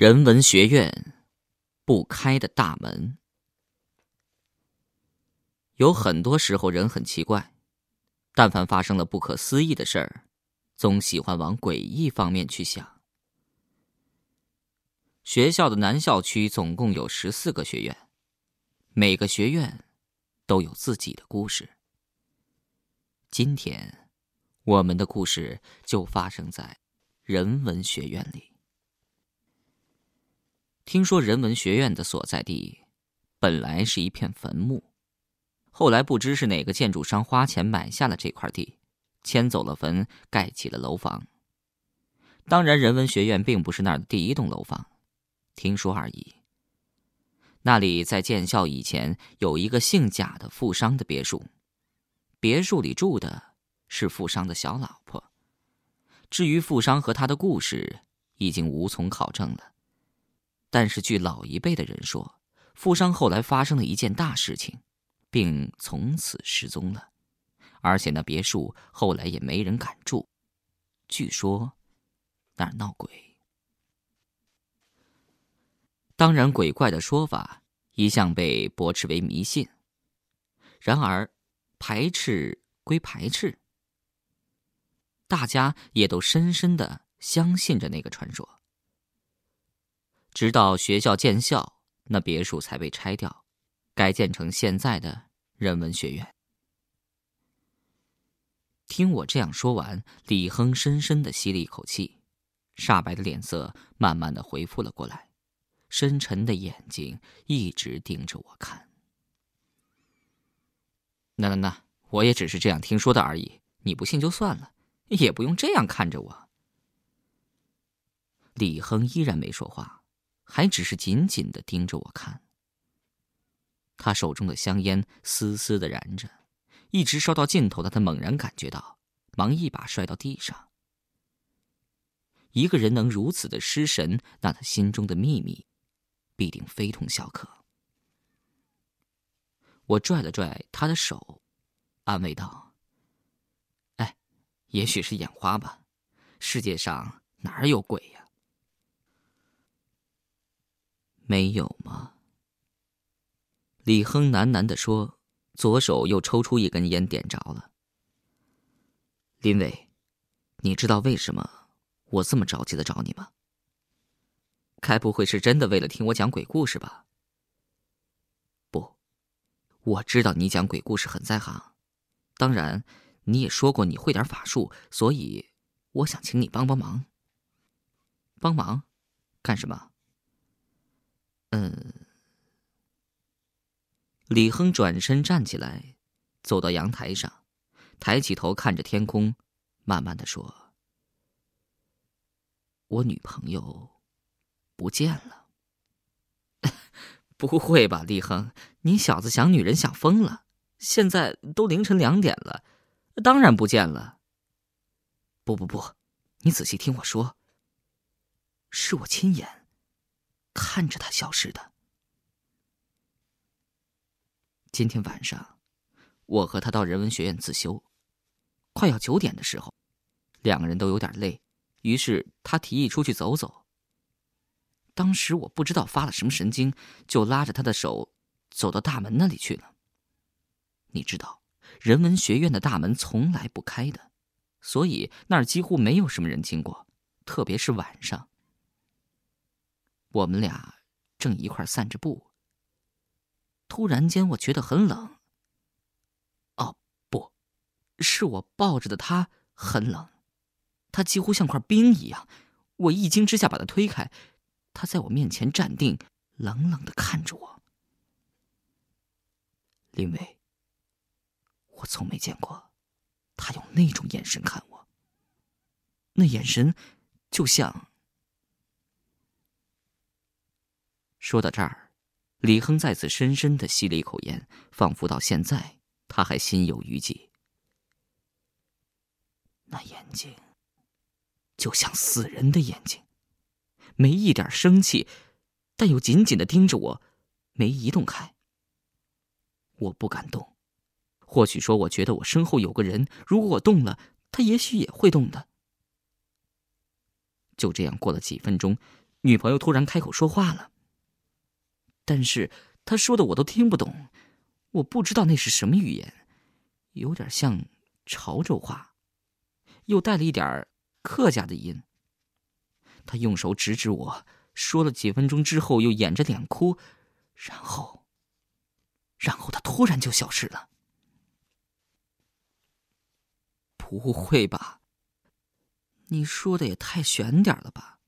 人文学院不开的大门，有很多时候人很奇怪，但凡发生了不可思议的事儿，总喜欢往诡异方面去想。学校的南校区总共有十四个学院，每个学院都有自己的故事。今天，我们的故事就发生在人文学院里。听说人文学院的所在地本来是一片坟墓，后来不知是哪个建筑商花钱买下了这块地，迁走了坟，盖起了楼房。当然，人文学院并不是那儿的第一栋楼房，听说而已。那里在建校以前有一个姓贾的富商的别墅，别墅里住的是富商的小老婆。至于富商和他的故事，已经无从考证了。但是，据老一辈的人说，富商后来发生了一件大事情，并从此失踪了，而且那别墅后来也没人敢住，据说那儿闹鬼。当然，鬼怪的说法一向被驳斥为迷信。然而，排斥归排斥，大家也都深深的相信着那个传说。直到学校建校，那别墅才被拆掉，改建成现在的人文学院。听我这样说完，李亨深深的吸了一口气，煞白的脸色慢慢的恢复了过来，深沉的眼睛一直盯着我看。那那那，我也只是这样听说的而已，你不信就算了，也不用这样看着我。李亨依然没说话。还只是紧紧的盯着我看。他手中的香烟丝丝的燃着，一直烧到尽头的他猛然感觉到，忙一把摔到地上。一个人能如此的失神，那他心中的秘密，必定非同小可。我拽了拽他的手，安慰道：“哎，也许是眼花吧，世界上哪有鬼呀？”没有吗？李亨喃喃的说，左手又抽出一根烟，点着了。林伟，你知道为什么我这么着急的找你吗？该不会是真的为了听我讲鬼故事吧？不，我知道你讲鬼故事很在行，当然，你也说过你会点法术，所以我想请你帮帮忙。帮忙，干什么？嗯，李亨转身站起来，走到阳台上，抬起头看着天空，慢慢的说：“我女朋友不见了。” 不会吧，李亨，你小子想女人想疯了！现在都凌晨两点了，当然不见了。不不不，你仔细听我说，是我亲眼。看着他消失的。今天晚上，我和他到人文学院自修，快要九点的时候，两个人都有点累，于是他提议出去走走。当时我不知道发了什么神经，就拉着他的手走到大门那里去了。你知道，人文学院的大门从来不开的，所以那儿几乎没有什么人经过，特别是晚上。我们俩正一块散着步，突然间我觉得很冷。哦，不，是我抱着的他很冷，他几乎像块冰一样。我一惊之下把他推开，他在我面前站定，冷冷的看着我。林伟，我从没见过他用那种眼神看我，那眼神就像……说到这儿，李亨再次深深的吸了一口烟，仿佛到现在他还心有余悸。那眼睛，就像死人的眼睛，没一点生气，但又紧紧的盯着我，没移动开。我不敢动，或许说我觉得我身后有个人，如果我动了，他也许也会动的。就这样过了几分钟，女朋友突然开口说话了，但是她说的我都听不懂，我不知道那是什么语言，有点像潮州话，又带了一点客家的音。她用手指指我，说了几分钟之后，又掩着脸哭，然后，然后她突然就消失了。不会吧？你说的也太悬点了吧？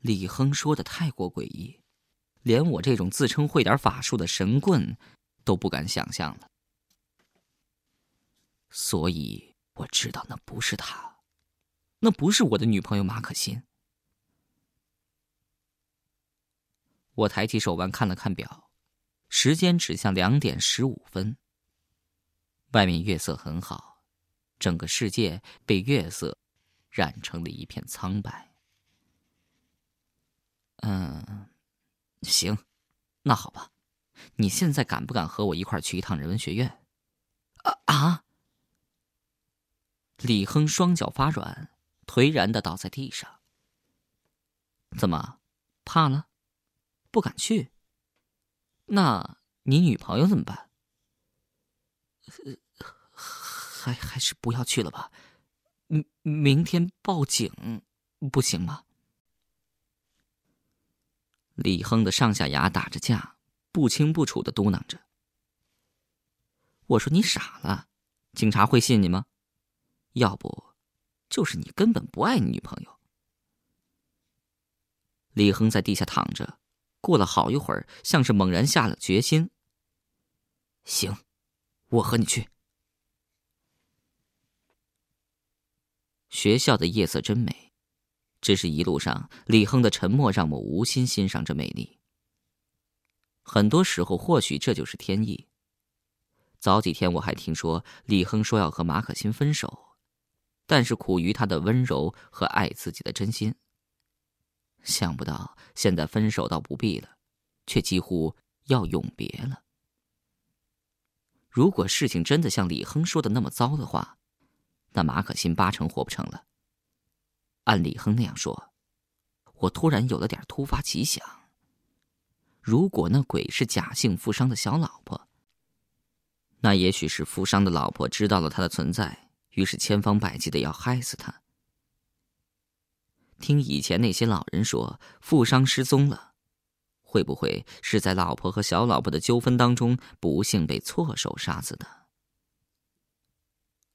李亨说的太过诡异，连我这种自称会点法术的神棍都不敢想象了。所以我知道那不是他，那不是我的女朋友马可欣。我抬起手腕看了看表，时间指向两点十五分。外面月色很好，整个世界被月色染成了一片苍白。嗯，行，那好吧，你现在敢不敢和我一块去一趟人文学院？啊啊！李亨双脚发软，颓然的倒在地上。怎么，怕了？不敢去？那你女朋友怎么办？还还是不要去了吧，明明天报警不行吗？李亨的上下牙打着架，不清不楚的嘟囔着。我说你傻了，警察会信你吗？要不，就是你根本不爱你女朋友。李亨在地下躺着，过了好一会儿，像是猛然下了决心。行，我和你去。学校的夜色真美，只是一路上李亨的沉默让我无心欣赏这美丽。很多时候，或许这就是天意。早几天我还听说李亨说要和马可欣分手，但是苦于他的温柔和爱自己的真心。想不到现在分手倒不必了，却几乎要永别了。如果事情真的像李亨说的那么糟的话，那马可欣八成活不成了。按李亨那样说，我突然有了点突发奇想。如果那鬼是假姓富商的小老婆，那也许是富商的老婆知道了他的存在，于是千方百计的要害死他。听以前那些老人说，富商失踪了，会不会是在老婆和小老婆的纠纷当中不幸被错手杀死的？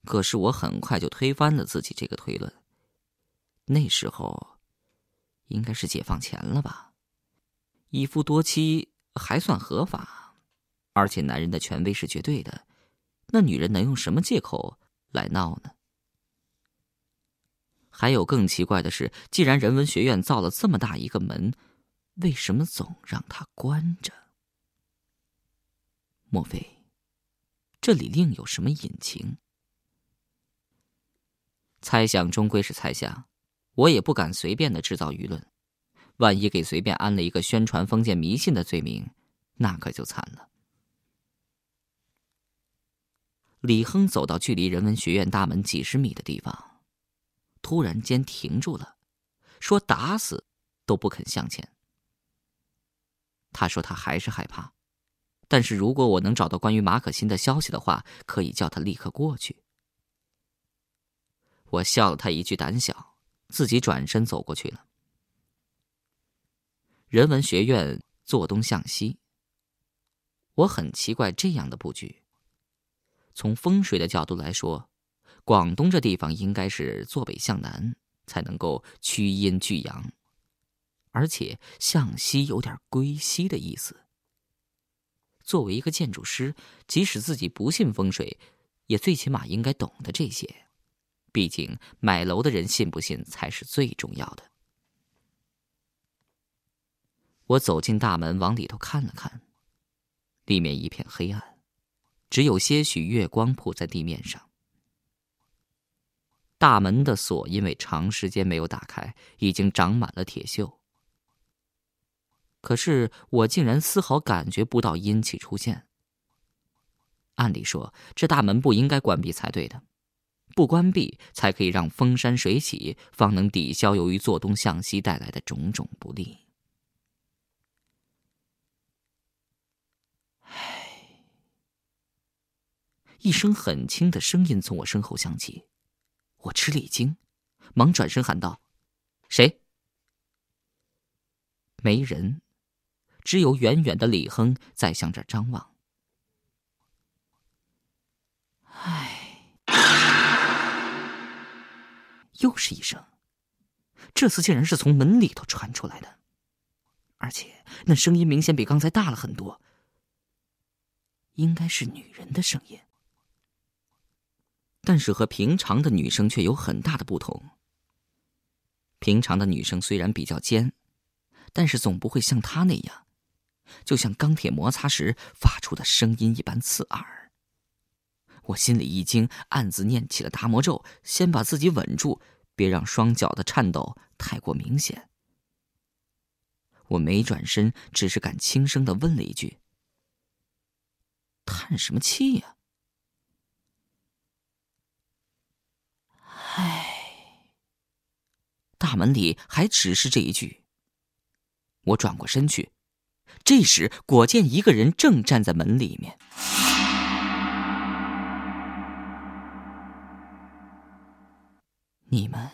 可是我很快就推翻了自己这个推论。那时候，应该是解放前了吧？一夫多妻还算合法，而且男人的权威是绝对的，那女人能用什么借口来闹呢？还有更奇怪的是，既然人文学院造了这么大一个门，为什么总让它关着？莫非这里另有什么隐情？猜想终归是猜想，我也不敢随便的制造舆论，万一给随便安了一个宣传封建迷信的罪名，那可就惨了。李亨走到距离人文学院大门几十米的地方，突然间停住了，说：“打死都不肯向前。”他说他还是害怕，但是如果我能找到关于马可欣的消息的话，可以叫他立刻过去。我笑了他一句胆小，自己转身走过去了。人文学院坐东向西。我很奇怪这样的布局。从风水的角度来说，广东这地方应该是坐北向南，才能够趋阴聚阳，而且向西有点归西的意思。作为一个建筑师，即使自己不信风水，也最起码应该懂得这些。毕竟，买楼的人信不信才是最重要的。我走进大门，往里头看了看，里面一片黑暗，只有些许月光铺在地面上。大门的锁因为长时间没有打开，已经长满了铁锈。可是我竟然丝毫感觉不到阴气出现。按理说，这大门不应该关闭才对的。不关闭才可以让风山水起，方能抵消由于坐东向西带来的种种不利。唉，一声很轻的声音从我身后响起，我吃了一惊，忙转身喊道：“谁？”没人，只有远远的李亨在向这张望。唉，又是一声，这次竟然是从门里头传出来的，而且那声音明显比刚才大了很多，应该是女人的声音。但是和平常的女生却有很大的不同。平常的女生虽然比较尖。但是总不会像她那样，就像钢铁摩擦时发出的声音一般刺耳。我心里一惊，暗自念起了达摩咒，先把自己稳住，别让双脚的颤抖太过明显。我没转身，只是敢轻声的问了一句：“叹什么气呀？”唉，大门里还只是这一句。我转过身去，这时果见一个人正站在门里面。你们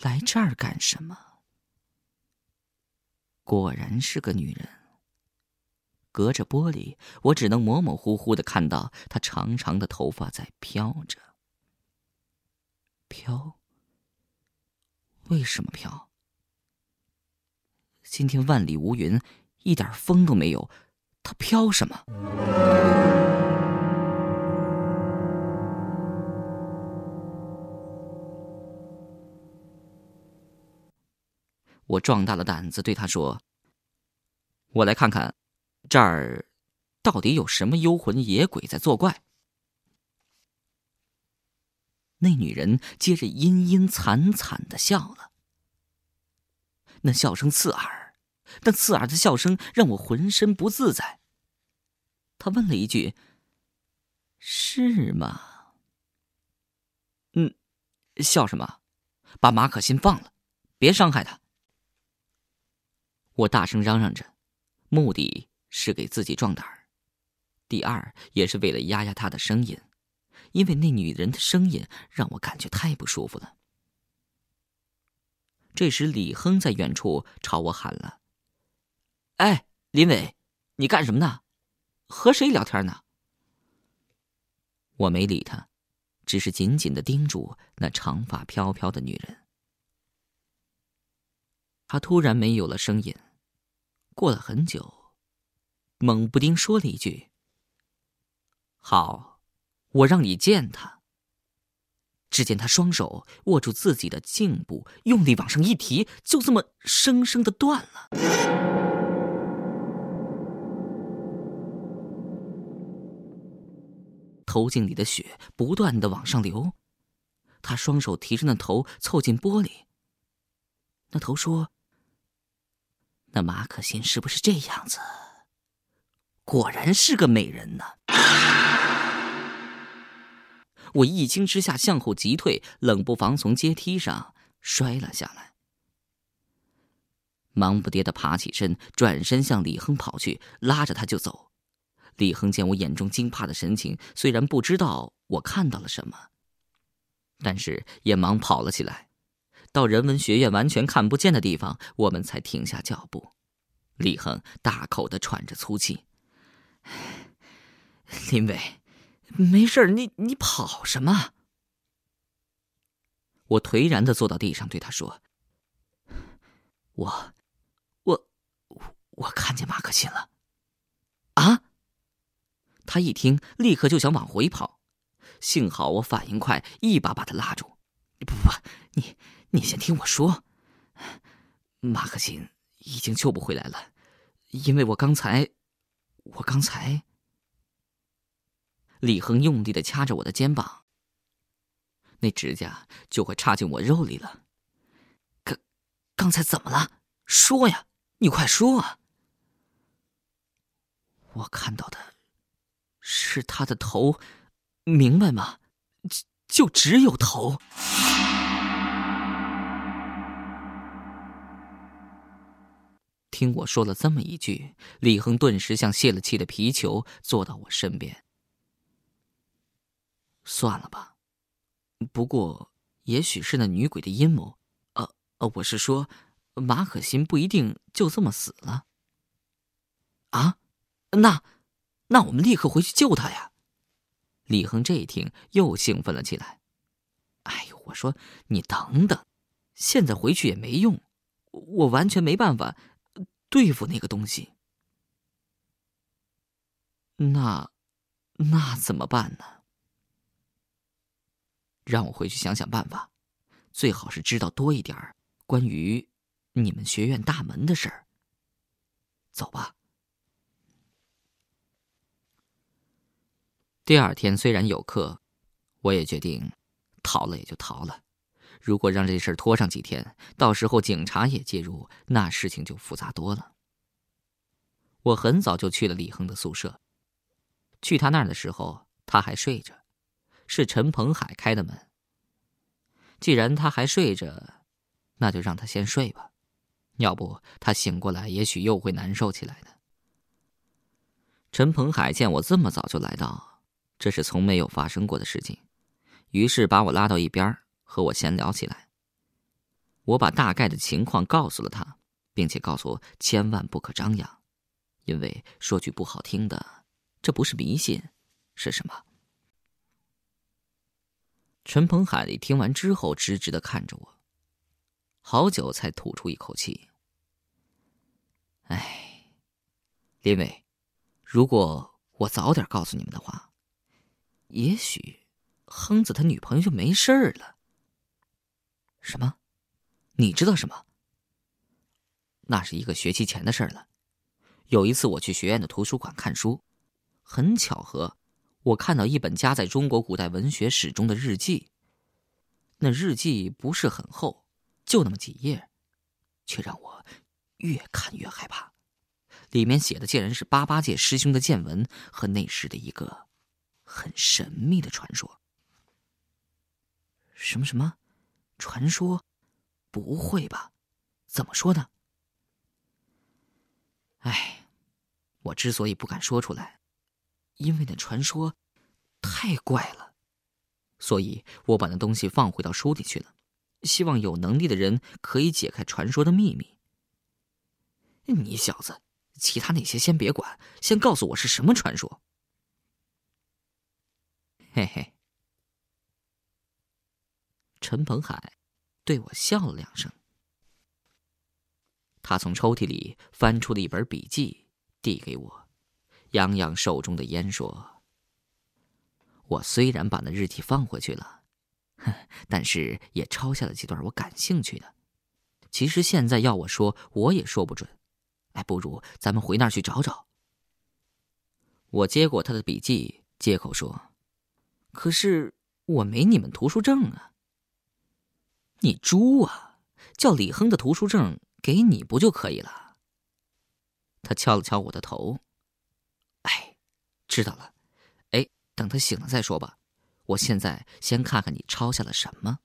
来这儿干什么？果然是个女人。隔着玻璃，我只能模模糊糊的看到她长长的头发在飘着。飘？为什么飘？今天万里无云，一点风都没有，它飘什么？我壮大了胆子对他说：“我来看看，这儿到底有什么幽魂野鬼在作怪。”那女人接着阴阴惨惨的笑了。那笑声刺耳，那刺耳的笑声让我浑身不自在。他问了一句：“是吗？”“嗯，笑什么？把马可欣放了，别伤害他。”我大声嚷嚷着，目的是给自己壮胆儿，第二也是为了压压他的声音，因为那女人的声音让我感觉太不舒服了。这时，李亨在远处朝我喊了：“哎，林伟，你干什么呢？和谁聊天呢？”我没理他，只是紧紧的盯住那长发飘飘的女人。他突然没有了声音，过了很久，猛不丁说了一句：“好，我让你见他。”只见他双手握住自己的颈部，用力往上一提，就这么生生的断了。头颈里的血不断的往上流，他双手提着那头凑近玻璃。那头说：“那马可欣是不是这样子？果然是个美人呢。”我一惊之下向后急退，冷不防从阶梯上摔了下来，忙不迭的爬起身，转身向李亨跑去，拉着他就走。李亨见我眼中惊怕的神情，虽然不知道我看到了什么，但是也忙跑了起来。到人文学院完全看不见的地方，我们才停下脚步。李恒大口的喘着粗气，林伟。没事你你跑什么？我颓然的坐到地上，对他说：“我，我，我看见马可欣了。”啊！他一听，立刻就想往回跑，幸好我反应快，一把把他拉住。“不不，你你先听我说，马克欣已经救不回来了，因为我刚才，我刚才。”李恒用力的掐着我的肩膀，那指甲就快插进我肉里了。刚，刚才怎么了？说呀，你快说啊！我看到的是他的头，明白吗？就只有头。听我说了这么一句，李恒顿时像泄了气的皮球，坐到我身边。算了吧，不过也许是那女鬼的阴谋。呃呃，我是说，马可欣不一定就这么死了。啊，那，那我们立刻回去救她呀！李恒这一听又兴奋了起来。哎呦，我说你等等，现在回去也没用，我完全没办法。对付那个东西，那那怎么办呢？让我回去想想办法，最好是知道多一点关于你们学院大门的事儿。走吧。第二天虽然有课，我也决定逃了也就逃了。如果让这事拖上几天，到时候警察也介入，那事情就复杂多了。我很早就去了李恒的宿舍。去他那儿的时候，他还睡着，是陈鹏海开的门。既然他还睡着，那就让他先睡吧，要不他醒过来，也许又会难受起来的。陈鹏海见我这么早就来到，这是从没有发生过的事情，于是把我拉到一边和我闲聊起来。我把大概的情况告诉了他，并且告诉我千万不可张扬，因为说句不好听的，这不是迷信，是什么？陈鹏海听完之后，直直的看着我，好久才吐出一口气：“哎，林伟，如果我早点告诉你们的话，也许亨子他女朋友就没事儿了。”什么？你知道什么？那是一个学期前的事了。有一次我去学院的图书馆看书，很巧合，我看到一本夹在中国古代文学史中的日记。那日记不是很厚，就那么几页，却让我越看越害怕。里面写的竟然是八八届师兄的见闻和那时的一个很神秘的传说。什么什么？传说？不会吧？怎么说呢？哎，我之所以不敢说出来，因为那传说太怪了，所以我把那东西放回到书里去了，希望有能力的人可以解开传说的秘密。你小子，其他那些先别管，先告诉我是什么传说。嘿嘿。陈鹏海对我笑了两声，他从抽屉里翻出了一本笔记，递给我，扬扬手中的烟说：“我虽然把那日记放回去了，但是也抄下了几段我感兴趣的。其实现在要我说，我也说不准。哎，不如咱们回那儿去找找。”我接过他的笔记，接口说：“可是我没你们图书证啊。”你猪啊！叫李亨的图书证给你不就可以了？他敲了敲我的头。哎，知道了。哎，等他醒了再说吧。我现在先看看你抄下了什么。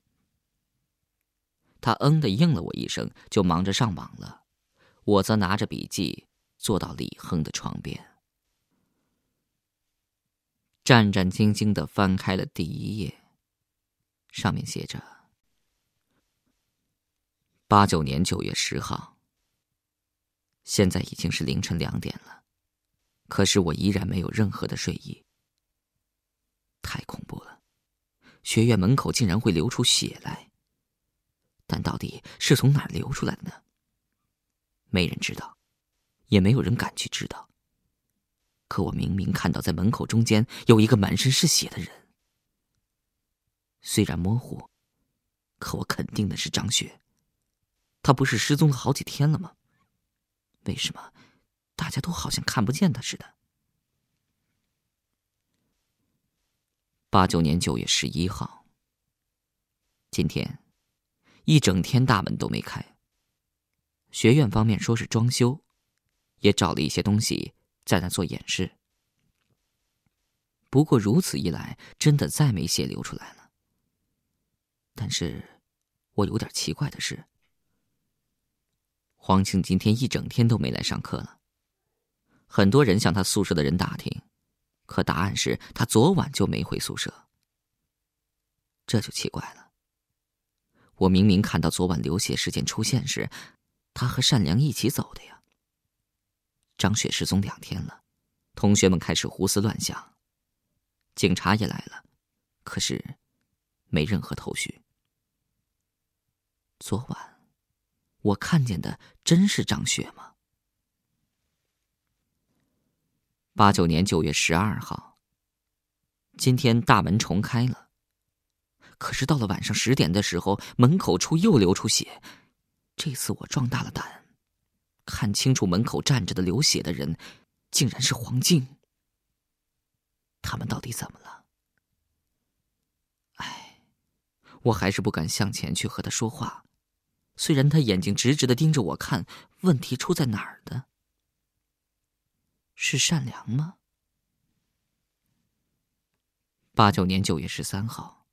他嗯的应了我一声，就忙着上网了。我则拿着笔记坐到李亨的床边，战战兢兢的翻开了第一页，上面写着。八九年九月十号。现在已经是凌晨两点了，可是我依然没有任何的睡意。太恐怖了，学院门口竟然会流出血来。但到底是从哪儿流出来的呢？没人知道，也没有人敢去知道。可我明明看到在门口中间有一个满身是血的人，虽然模糊，可我肯定的是张雪。他不是失踪了好几天了吗？为什么大家都好像看不见他似的？八九年九月十一号，今天一整天大门都没开。学院方面说是装修，也找了一些东西在那做演示。不过如此一来，真的再没血流出来了，但是，我有点奇怪的是，黄庆今天一整天都没来上课了。很多人向他宿舍的人打听，可答案是他昨晚就没回宿舍。这就奇怪了。我明明看到昨晚流血事件出现时，他和善良一起走的呀。张雪失踪两天了，同学们开始胡思乱想，警察也来了，可是没任何头绪。昨晚我看见的真是张雪吗？八九年九月十二号，今天大门重开了。可是到了晚上十点的时候，门口处又流出血。这次我壮大了胆，看清楚门口站着的流血的人，竟然是黄静。他们到底怎么了？唉，我还是不敢向前去和他说话。虽然他眼睛直直的盯着我看，问题出在哪儿的？是善良吗？八九年九月十三号。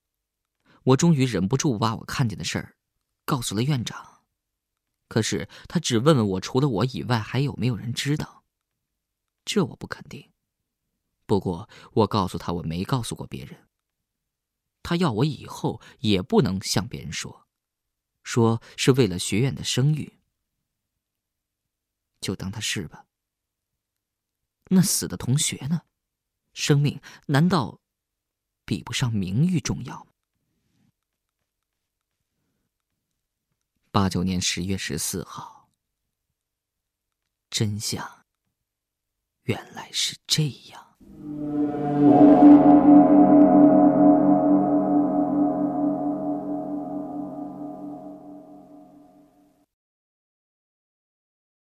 我终于忍不住把我看见的事儿告诉了院长，可是他只问问我除了我以外还有没有人知道。这我不肯定。不过我告诉他我没告诉过别人。他要我以后也不能向别人说，说是为了学院的声誉。就当他是吧。那死的同学呢？生命难道比不上名誉重要吗？八九年十月十四号，真相原来是这样。